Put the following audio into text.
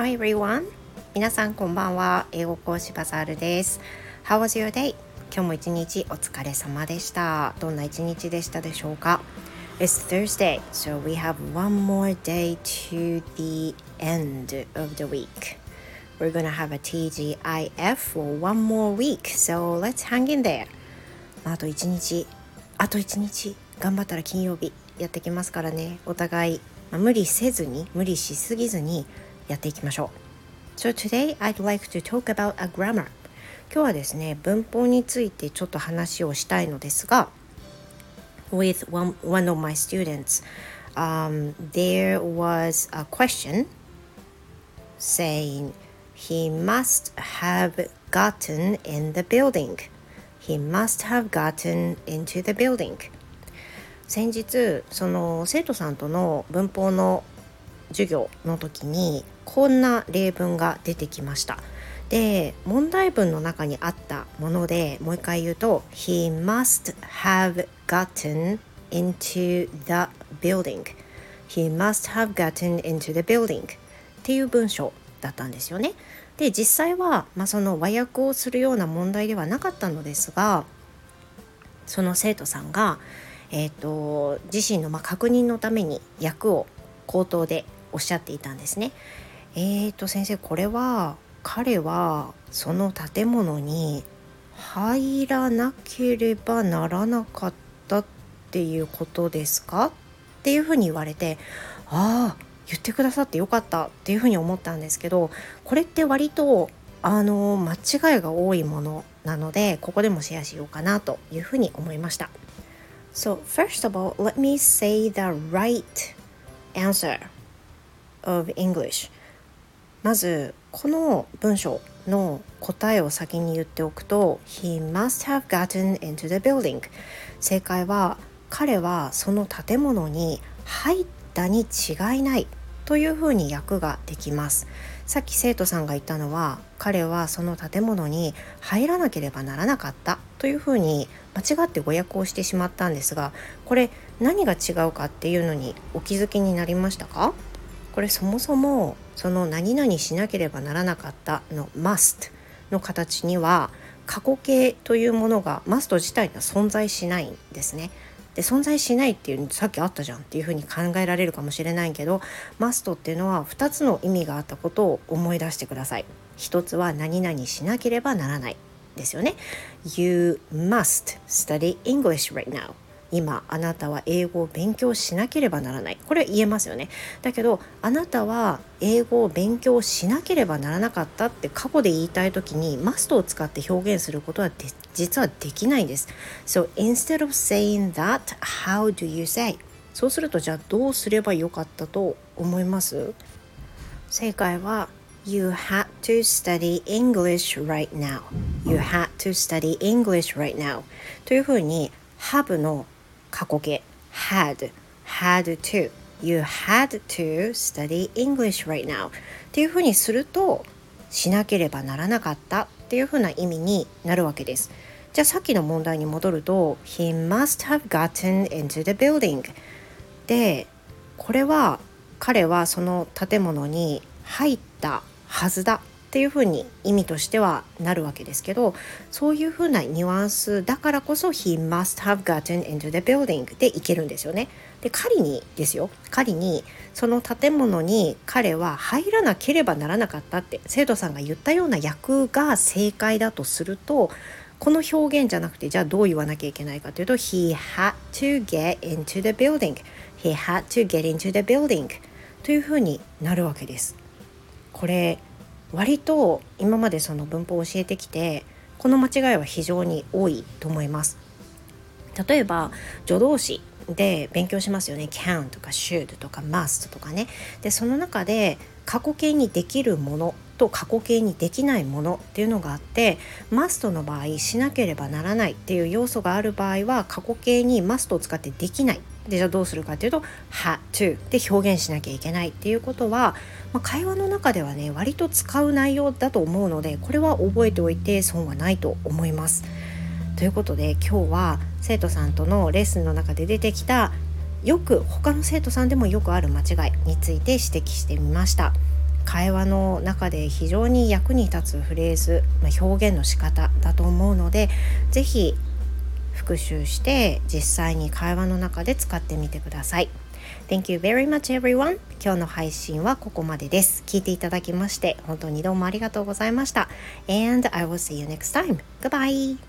Hi everyone! 皆さんこんばんは。英語講師バザールです。How was your day? 今日も一日お疲れ様でした。どんな一日でしたでしょうか It's Thursday, so we have one more day to the end of the week. We're gonna have a TGIF for one more week, so let's hang in there. あと一日、あと一日頑張ったら金曜日やってきますからね。お互い、まあ、無理せずに、無理しすぎずにやっていきましょう。So today I'd like to talk about a grammar. 今日はですね、文法についてちょっと話をしたいのですが、with one, one of my students, um, there was a question saying he must have gotten in the building. He must have gotten into the building. 先日その生徒さんとの文法の授業の時にこんな例文が出てきました。で問題文の中にあったものでもう一回言うと He must have gotten into the building. He must have gotten into the building. っていう文章だったんですよね。で実際は、まあ、その和訳をするような問題ではなかったのですがその生徒さんが、えーと、自身のまあ確認のために訳を口頭でおっしゃっていたんですね。えーと先生これは彼はその建物に入らなければならなかったっていうことですか？っていうふうに言われてああ言ってくださってよかったっていうふうに思ったんですけどこれって割とあの間違いが多いものなのでここでもシェアしようかなというふうに思いました。So first of all, let me say the right answer of English. まずこの文章の答えを先に言っておくと He must have gotten into the building. 正解は彼はその建物に入ったに違いないというふうに訳ができます。さっき生徒さんが言ったのは彼はその建物に入らなければならなかったというふうに間違って誤訳をしてしまったんですがこれ何が違うかっていうのにお気づきになりましたか？これそもそもその何々しなければならなかったの must の形には過去形というものが must 自体には存在しないんですね。で存在しないっていうさっきあったじゃんっていうふうに考えられるかもしれないけど must っていうのは2つの意味があったことを思い出してください。一つは何々しなければならないですよね。You must study English right now. 今あなたは英語を勉強しなければならない。これは言えますよね。だけどあなたは英語を勉強しなければならなかったって過去で言いたい時にマストを使って表現することは実はできないんです。So instead of saying that how do you say? そうするとじゃあどうすればよかったと思います？正解は You had to study English right now. You had to study English right now. というふうに have の過去形。had had to. you had to study English right now. っていうふうにするとしなければならなかったっていうふうな意味になるわけです。じゃあさっきの問題に戻ると He must have gotten into the building. でこれは彼はその建物に入ったはずだ。っていうふうに意味としてはなるわけですけどそういうふうなニュアンスだからこそ He must have gotten into the building でいけるんですよね。で仮にですよ仮にその建物に彼は入らなければならなかったって生徒さんが言ったような訳が正解だとするとこの表現じゃなくてじゃあどう言わなきゃいけないかというと He had to get into the building He had to get into the building というふうになるわけです。これ割と今までその文法を教えてきてこの間違いは非常に多いと思います。例えば助動詞で勉強しますよね。can とか should とか must とかね。でその中で過去形にできるものと過去形にできないものっていうのがあって must の場合しなければならないっていう要素がある場合は過去形に must を使ってできない。でじゃあどうするかっていうと had to で表現しなきゃいけないっていうことは、まあ、会話の中ではね割と使う内容だと思うのでこれは覚えておいて損はないと思います。ということで今日は生徒さんとのレッスンの中で出てきたよく他の生徒さんでもよくある間違いについて指摘してみました。会話の中で非常に役に立つフレーズ、まあ、表現の仕方だと思うので是非復習して実際に会話の中で使ってみてください。Thank you very much everyone. 今日の配信はここまでです。聞いていただきまして本当にどうもありがとうございました。And I will see you next time. Goodbye!